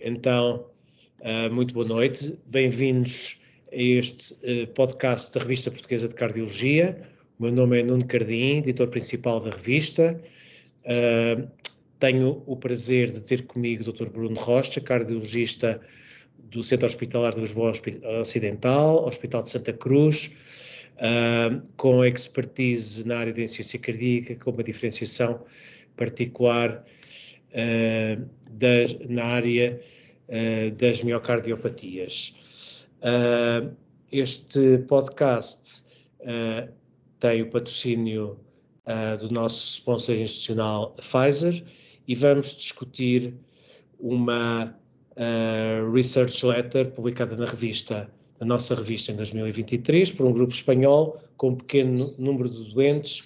Então, uh, muito boa noite. Bem-vindos a este uh, podcast da Revista Portuguesa de Cardiologia. O meu nome é Nuno Cardim, editor principal da revista. Uh, tenho o prazer de ter comigo o Dr. Bruno Rocha, cardiologista do Centro Hospitalar de Lisboa Ocidental, Hospital de Santa Cruz, com expertise na área da insuficiência cardíaca, com uma diferenciação particular uh, das, na área uh, das miocardiopatias. Uh, este podcast tem o patrocínio do nosso sponsor institucional Pfizer e vamos discutir uma research letter publicada na revista, nossa revista em 2023, por um grupo espanhol com um pequeno número de doentes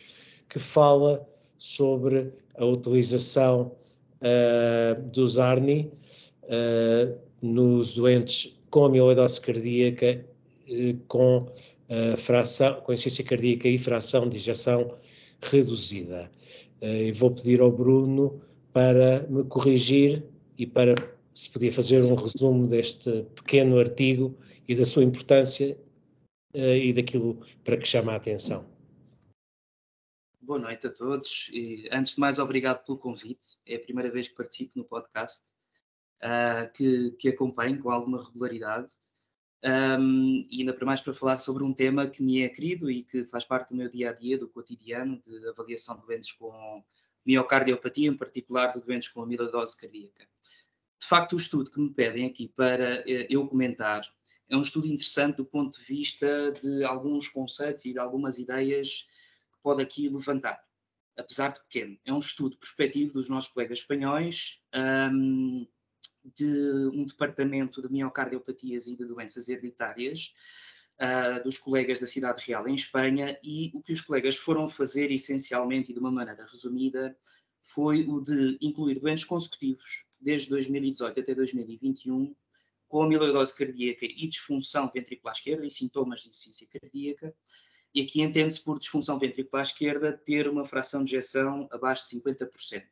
que fala sobre a utilização uh, do Zarni uh, nos doentes com amiloidose cardíaca, uh, com, fração, com insuficiência cardíaca e fração de injeção reduzida. e vou pedir ao Bruno para me corrigir e para se podia fazer um resumo deste pequeno artigo e da sua importância e daquilo para que chama a atenção. Boa noite a todos e antes de mais obrigado pelo convite. É a primeira vez que participo no podcast uh, que, que acompanho com alguma regularidade um, e ainda para mais para falar sobre um tema que me é querido e que faz parte do meu dia a dia, do cotidiano, de avaliação de doentes com miocardiopatia, em particular de doentes com amiloidose cardíaca. De facto, o estudo que me pedem aqui para eh, eu comentar é um estudo interessante do ponto de vista de alguns conceitos e de algumas ideias pode aqui levantar, apesar de pequeno. É um estudo prospectivo dos nossos colegas espanhóis um, de um departamento de miocardiopatias e de doenças hereditárias uh, dos colegas da Cidade Real em Espanha e o que os colegas foram fazer essencialmente e de uma maneira resumida foi o de incluir doentes consecutivos desde 2018 até 2021 com amiloidose cardíaca e disfunção ventricular esquerda e sintomas de insuficiência cardíaca e aqui entende-se por disfunção ventricular esquerda ter uma fração de ejeção abaixo de 50%.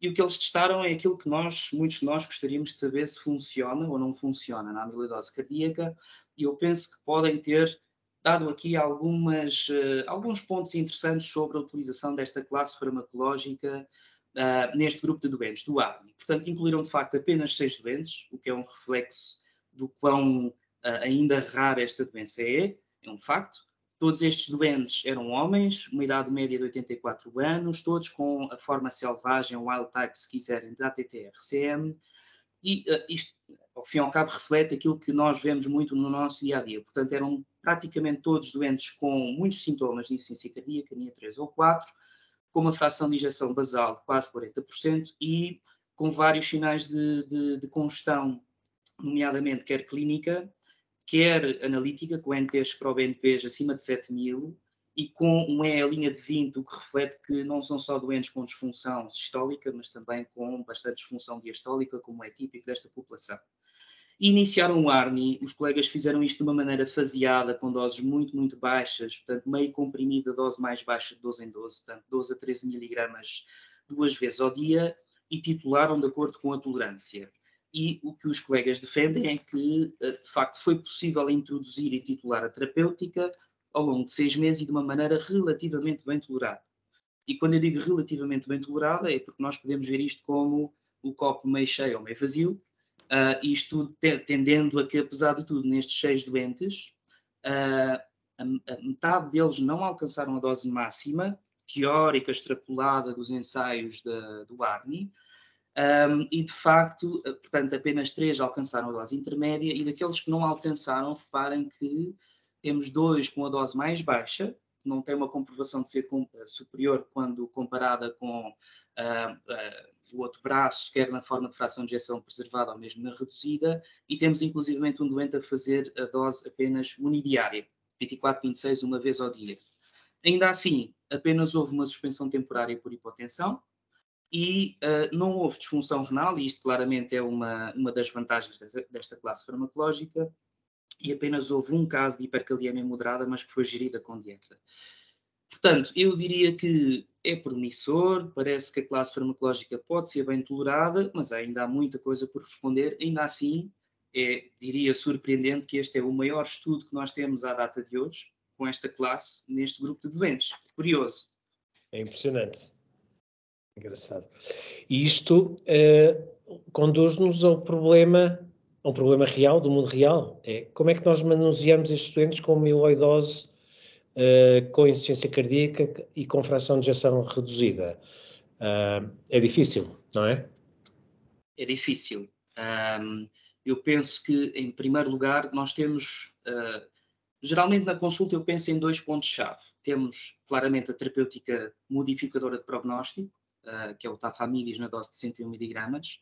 E o que eles testaram é aquilo que nós, muitos de nós, gostaríamos de saber se funciona ou não funciona na amiloidose cardíaca, e eu penso que podem ter dado aqui algumas, uh, alguns pontos interessantes sobre a utilização desta classe farmacológica uh, neste grupo de doentes, do ARNI. Portanto, incluíram de facto apenas seis doentes, o que é um reflexo do quão uh, ainda rara esta doença é, é um facto. Todos estes doentes eram homens, uma idade média de 84 anos, todos com a forma selvagem, wild type, se quiserem, da ATTR-CM, e uh, isto, ao fim e ao cabo, reflete aquilo que nós vemos muito no nosso dia a dia. Portanto, eram praticamente todos doentes com muitos sintomas de insuficiência cardíaca, NIA 3 ou 4, com uma fração de injeção basal de quase 40% e com vários sinais de, de, de congestão, nomeadamente quer clínica, quer analítica, com NPs para o BNPs acima de 7 mil e com um EL de 20, o que reflete que não são só doentes com disfunção sistólica, mas também com bastante disfunção diastólica, como é típico desta população. Iniciaram o ARNI, os colegas fizeram isto de uma maneira faseada, com doses muito, muito baixas, portanto, meio comprimida, dose mais baixa de 12 em 12, portanto, 12 a 13 miligramas duas vezes ao dia, e titularam de acordo com a tolerância e o que os colegas defendem é que, eh, de facto, foi possível introduzir e titular a terapêutica ao longo de seis meses e de uma maneira relativamente bem tolerada. E quando eu digo relativamente bem tolerada, é porque nós podemos ver isto como o copo meio cheio ou meio vazio, uh, isto te, tendendo a que, apesar de tudo, nestes seis doentes, uh, a, a metade deles não alcançaram a dose máxima, teórica, extrapolada dos ensaios da, do ARNI, um, e de facto, eh, portanto, apenas três alcançaram a dose intermédia e daqueles que não alcançaram, reparem que temos dois com a dose mais baixa, não tem uma comprovação de ser eh, superior quando comparada com uh, uh, o outro braço, quer na forma de fração de injeção preservada ou mesmo na reduzida, e temos inclusivamente um doente a fazer a dose apenas unidiária, 24, 26, uma vez ao dia. Ainda assim, apenas houve uma suspensão temporária por hipotensão, e uh, não houve disfunção renal, e isto claramente é uma, uma das vantagens desta, desta, classe farmacológica, e apenas houve um caso de hipercaliemia moderada, mas que foi gerida com dieta. Portanto, eu diria que é promissor, parece que a classe farmacológica pode ser bem tolerada, mas ainda há muita coisa por responder. Ainda assim, é, diria, surpreendente que este é o maior estudo que nós temos à data de hoje, com esta classe, neste grupo de doentes. Curioso. É impressionante. Engraçado. E isto eh, conduz-nos ao problema, a um problema real, do mundo real. É como é que nós manuseamos estes doentes com amiloidose, uh, com insuficiência cardíaca e com fração de ejeção reduzida? Uh, é difícil, não é? É difícil. Um, eu penso que, em primeiro lugar, nós temos. Uh, geralmente na consulta eu penso em dois pontos-chave. Temos claramente a terapêutica modificadora de prognóstico, uh, que é o tafamidis na dose de 101 miligramas,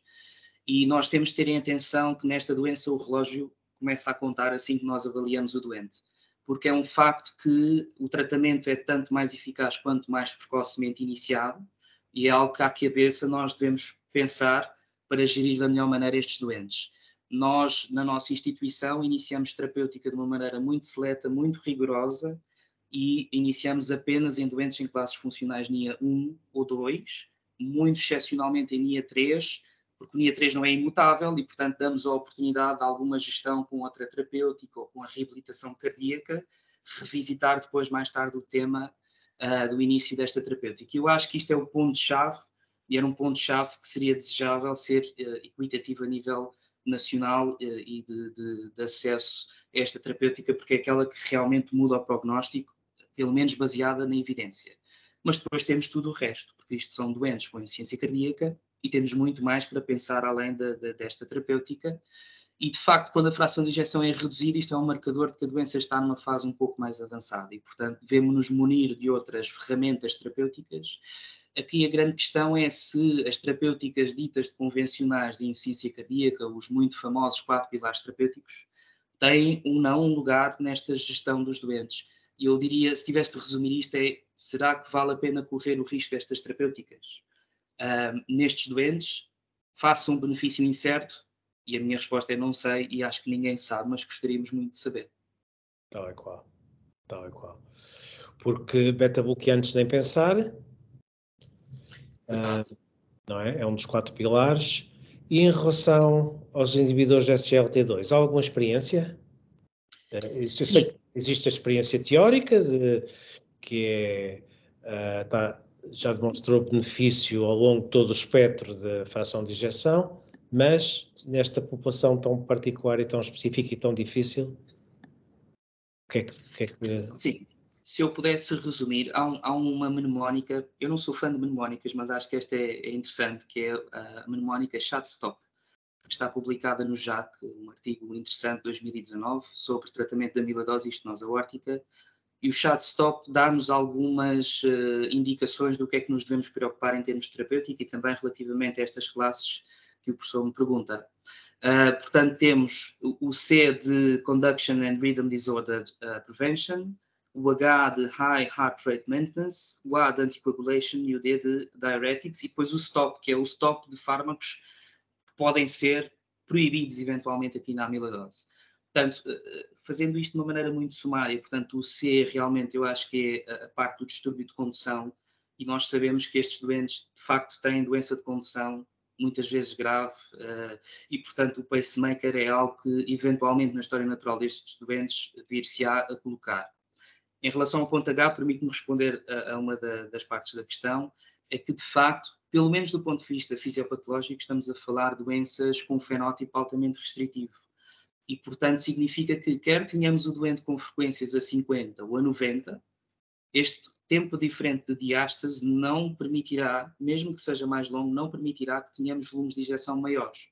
e nós temos de ter em atenção que nesta doença o relógio começa a contar assim que nós avaliamos o doente, porque é um facto que o tratamento é tanto mais eficaz quanto mais precocemente iniciado, e é algo que à cabeça nós devemos pensar para gerir da melhor maneira estes doentes. Nós, na nossa instituição, iniciamos terapêutica de uma maneira muito seleta, muito rigorosa, e iniciamos apenas em doentes em classes funcionais NIA 1 ou 2, muito excepcionalmente em NIA 3, porque o NIA 3 não é imutável e, portanto, damos a oportunidade de alguma gestão com outra terapêutica ou com a reabilitação cardíaca, revisitar depois, mais tarde, o tema uh, do início desta terapêutica. Eu acho que isto é o ponto-chave, e era um ponto-chave que seria desejável ser uh, equitativo a nível nacional uh, e de, de, de, acesso a esta terapêutica, porque é aquela que realmente muda o prognóstico, pelo menos baseada na evidência. Mas depois temos tudo o resto, porque isto são doentes com insuficiência cardíaca e temos muito mais para pensar além de, de, desta terapêutica. E, de facto, quando a fração de injeção é reduzida, isto é um marcador de que a doença está numa fase um pouco mais avançada e, portanto, devemos-nos munir de outras ferramentas terapêuticas. Aqui a grande questão é se as terapêuticas ditas de convencionais de insuficiência cardíaca, os muito famosos quatro pilares terapêuticos, têm ou não um lugar nesta gestão dos doentes. E eu diria, se tivesse de resumir isto, é será que vale a pena correr o risco destas terapêuticas? nestes doentes, faça um benefício incerto? E a minha resposta é não sei e acho que ninguém sabe, mas gostaríamos muito de saber. Tal é qual. Tal é qual. Porque beta-bloqueantes nem pensar. Uh, não é? É um dos quatro pilares. E em relação aos inibidores de SGLT2, há alguma experiência? Uh, existe, existe, a experiência teórica de, que é, uh, tá, já demonstrou benefício ao longo de todo o espectro da fração de injeção, mas nesta população tão particular e tão específica e tão difícil, o que é que. que, é que... Sim, se eu pudesse resumir, há, um, há, uma mnemónica, eu não sou fã de mnemónicas, mas acho que esta é, é interessante, que é a mnemónica Chatstop, que está publicada no JAC, um artigo interessante de 2019 sobre tratamento da amiloidose e aórtica, e o chat stop dá-nos algumas uh, indicações do que é que nos devemos preocupar em termos terapêuticos e também relativamente a estas classes que o professor me pergunta. Uh, portanto, temos o C de Conduction and Rhythm Disorder uh, Prevention, o H de High Heart Rate Maintenance, o A de Anticoagulation e o D de Diuretics, e depois o STOP, que é o stop de fármacos que podem ser proibidos eventualmente aqui na amiloidose. Portanto, eh, fazendo isto de uma maneira muito sumária, portanto, o C realmente eu acho que é a parte do distúrbio de condução e nós sabemos que estes doentes de facto têm doença de condução muitas vezes grave uh, e, portanto, o pacemaker é algo que eventualmente na história natural destes doentes vir-se-á a colocar. Em relação ao ponto H, permite-me responder a, uma da, das partes da questão, é que de facto, pelo menos do ponto de vista fisiopatológico, estamos a falar de doenças com um fenótipo altamente restritivo e, portanto, significa que, quer tenhamos o doente com frequências a 50 ou a 90, este tempo diferente de diástase não permitirá, mesmo que seja mais longo, não permitirá que tenhamos volumes de injeção maiores.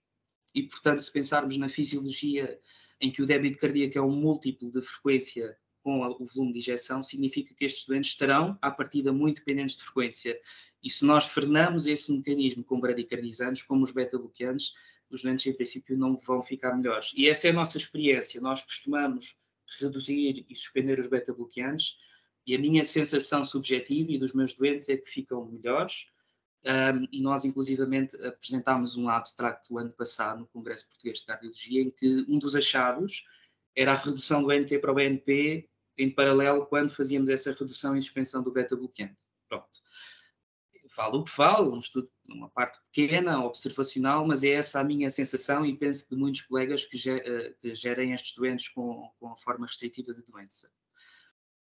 E, portanto, se pensarmos na fisiologia em que o débito cardíaco é um múltiplo de frequência com o volume de injeção, significa que estes doentes estarão, à partida, muito dependentes de frequência. E se nós frenamos esse mecanismo com bradicardizantes, como os beta-bloqueantes, os doentes, em princípio, não vão ficar melhores. E essa é a nossa experiência. Nós costumamos reduzir e suspender os beta-bloqueantes, e a minha sensação subjetiva e dos meus doentes é que ficam melhores. Um, e nós, inclusivamente, apresentámos um abstract o ano passado no Congresso Português de Cardiologia, em que um dos achados era a redução do NT para o BNP em paralelo quando fazíamos essa redução e suspensão do beta-bloqueante. Pronto. Falo o que falo, um estudo, uma parte pequena, observacional, mas é essa a minha sensação e penso de muitos colegas que, que gerem estes doentes com, com a forma restritiva de doença.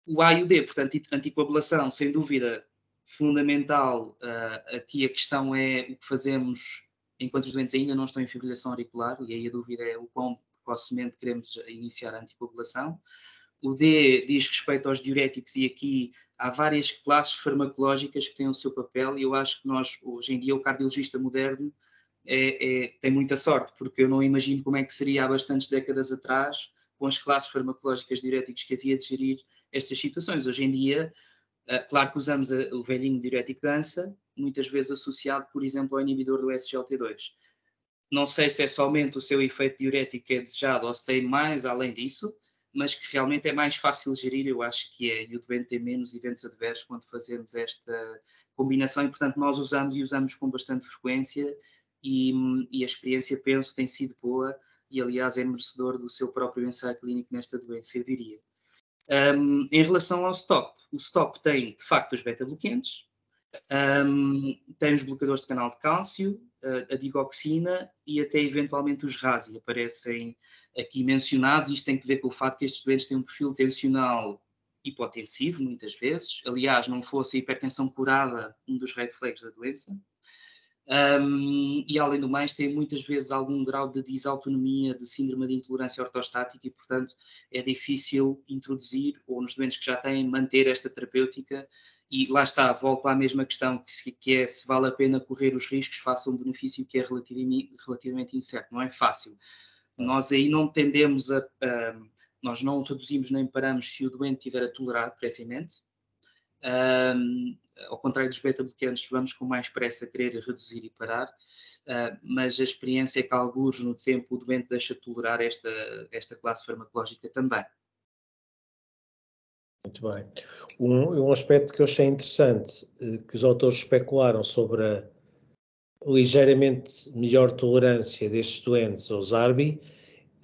O A e o D, portanto, anticoagulação, sem dúvida fundamental. Uh, aqui a questão é o que fazemos enquanto os doentes ainda não estão em fibrilação auricular, e aí a dúvida é o quão precocemente queremos iniciar a anticoagulação. O D diz respeito aos diuréticos, e aqui há várias classes farmacológicas que têm o seu papel, e eu acho que nós, hoje em dia, o cardiologista moderno é, é, tem muita sorte, porque eu não imagino como é que seria há bastantes décadas atrás, com as classes farmacológicas diuréticos que havia de gerir estas situações. Hoje em dia, uh, claro que usamos o velhinho diurético dança, muitas vezes associado, por exemplo, ao inibidor do SGLT2. Não sei se é somente o seu efeito diurético que é desejado ou se tem mais além disso, mas que realmente é mais fácil gerir, eu acho que é, e o doente tem menos eventos adversos quando fazemos esta combinação, e portanto nós usamos e usamos com bastante frequência, e, e a experiência, penso, tem sido boa, e aliás é merecedor do seu próprio ensaio clínico nesta doença, eu diria. Um, em relação ao stop, o stop tem de facto os beta-bloqueantes, um, tem os bloqueadores de canal de cálcio, a, digoxina e até eventualmente os RASI aparecem aqui mencionados. Isto tem que ver com o fato que estes doentes têm um perfil tensional hipotensivo, muitas vezes. Aliás, não fosse a hipertensão curada um dos red flags da doença. Um, e além do mais, tem muitas vezes algum grau de disautonomia, de síndrome de intolerância ortostática e, portanto, é difícil introduzir, ou nos doentes que já têm, manter esta terapêutica e lá está, volto à mesma questão, que, que é se vale a pena correr os riscos face a um benefício que é relativamente, relativamente incerto. Não é fácil. Nós aí não tendemos a, a, Nós não reduzimos nem paramos se o doente tiver a tolerar previamente. Um, ao contrário dos beta-bloqueantes, vamos com mais pressa querer reduzir e parar. Uh, mas a experiência é que, alguns no tempo, o doente deixa de tolerar esta, esta classe farmacológica também. Muito bem. Um, um aspecto que eu achei interessante, eh, que os autores especularam sobre a ligeiramente melhor tolerância destes doentes aos ARBI,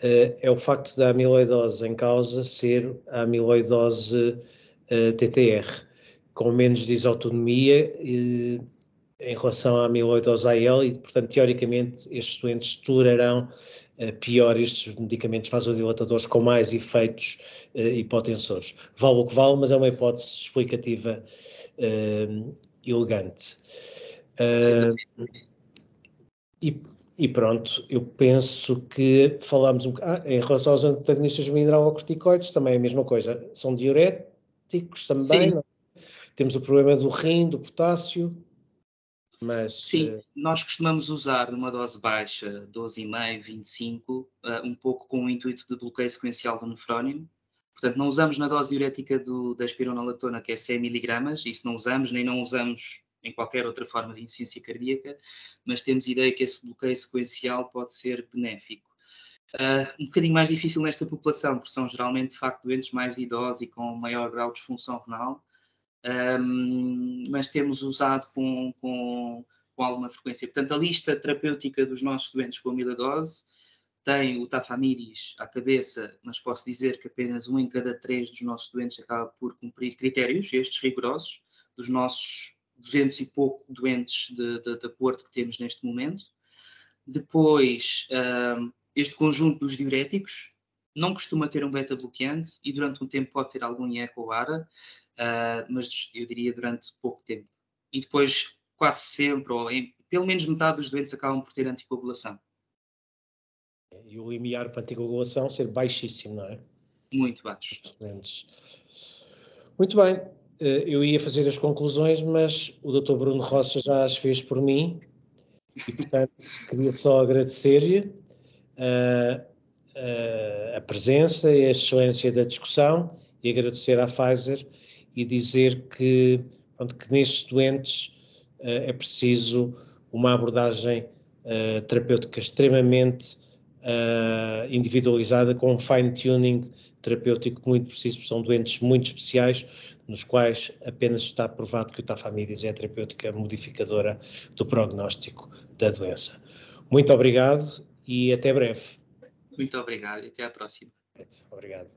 eh, é o facto da amiloidose em causa ser a amiloidose eh, TTR, com menos disautonomia em relação à amiloidose AL e, portanto, teoricamente, estes doentes tolerarão pior estes medicamentos vasodilatadores com mais efeitos uh, hipotensores. Vale o que vale, mas é uma hipótese explicativa uh, elegante. Uh, e, e, pronto, eu penso que falamos um ah, em relação aos antagonistas mineralocorticoides, também é a mesma coisa. São diuréticos também. É? Temos o problema do rim, do potássio, mas, Sim, uh... nós costumamos usar numa dose baixa, 12,5, 25, uh, um pouco com o intuito de bloqueio sequencial do nefrónimo. Portanto, não usamos na dose diurética do, da espironolactona, que é 100 mg, isso não usamos, nem não usamos em qualquer outra forma de insuficiência cardíaca, mas temos ideia que esse bloqueio sequencial pode ser benéfico. Uh, um bocadinho mais difícil nesta população, porque são geralmente, de facto, doentes mais idosos e com maior grau de disfunção renal, um, mas temos usado com, com, com, alguma frequência. Portanto, a lista terapêutica dos nossos doentes com amiladose tem o tafamidis à cabeça, mas posso dizer que apenas um em cada três dos nossos doentes acaba por cumprir critérios, estes rigorosos, dos nossos 200 e pouco doentes da coorte que temos neste momento. Depois, um, este conjunto dos diuréticos não costuma ter um beta-bloqueante e durante um tempo pode ter algum IECO ou ARA, uh, mas eu diria durante pouco tempo. E depois, quase sempre, ou em, pelo menos metade dos doentes acabam por ter anticoagulação. E o limiar para anticoagulação ser baixíssimo, não é? Muito baixo. Muito bem. Eh, eu ia fazer as conclusões, mas o Dr. Bruno Rocha já as fez por mim e, portanto, queria só agradecer-lhe uh, uh, a presença e a excelência da discussão e agradecer à Pfizer e dizer que, pronto, que nestes doentes uh, é preciso uma abordagem uh, terapêutica extremamente individualizada, com um fine-tuning terapêutico muito preciso, porque são doentes muito especiais, nos quais apenas está provado que o tafamidis é a terapêutica modificadora do prognóstico da doença. Muito obrigado e até breve. Muito obrigado e até à próxima. Obrigado.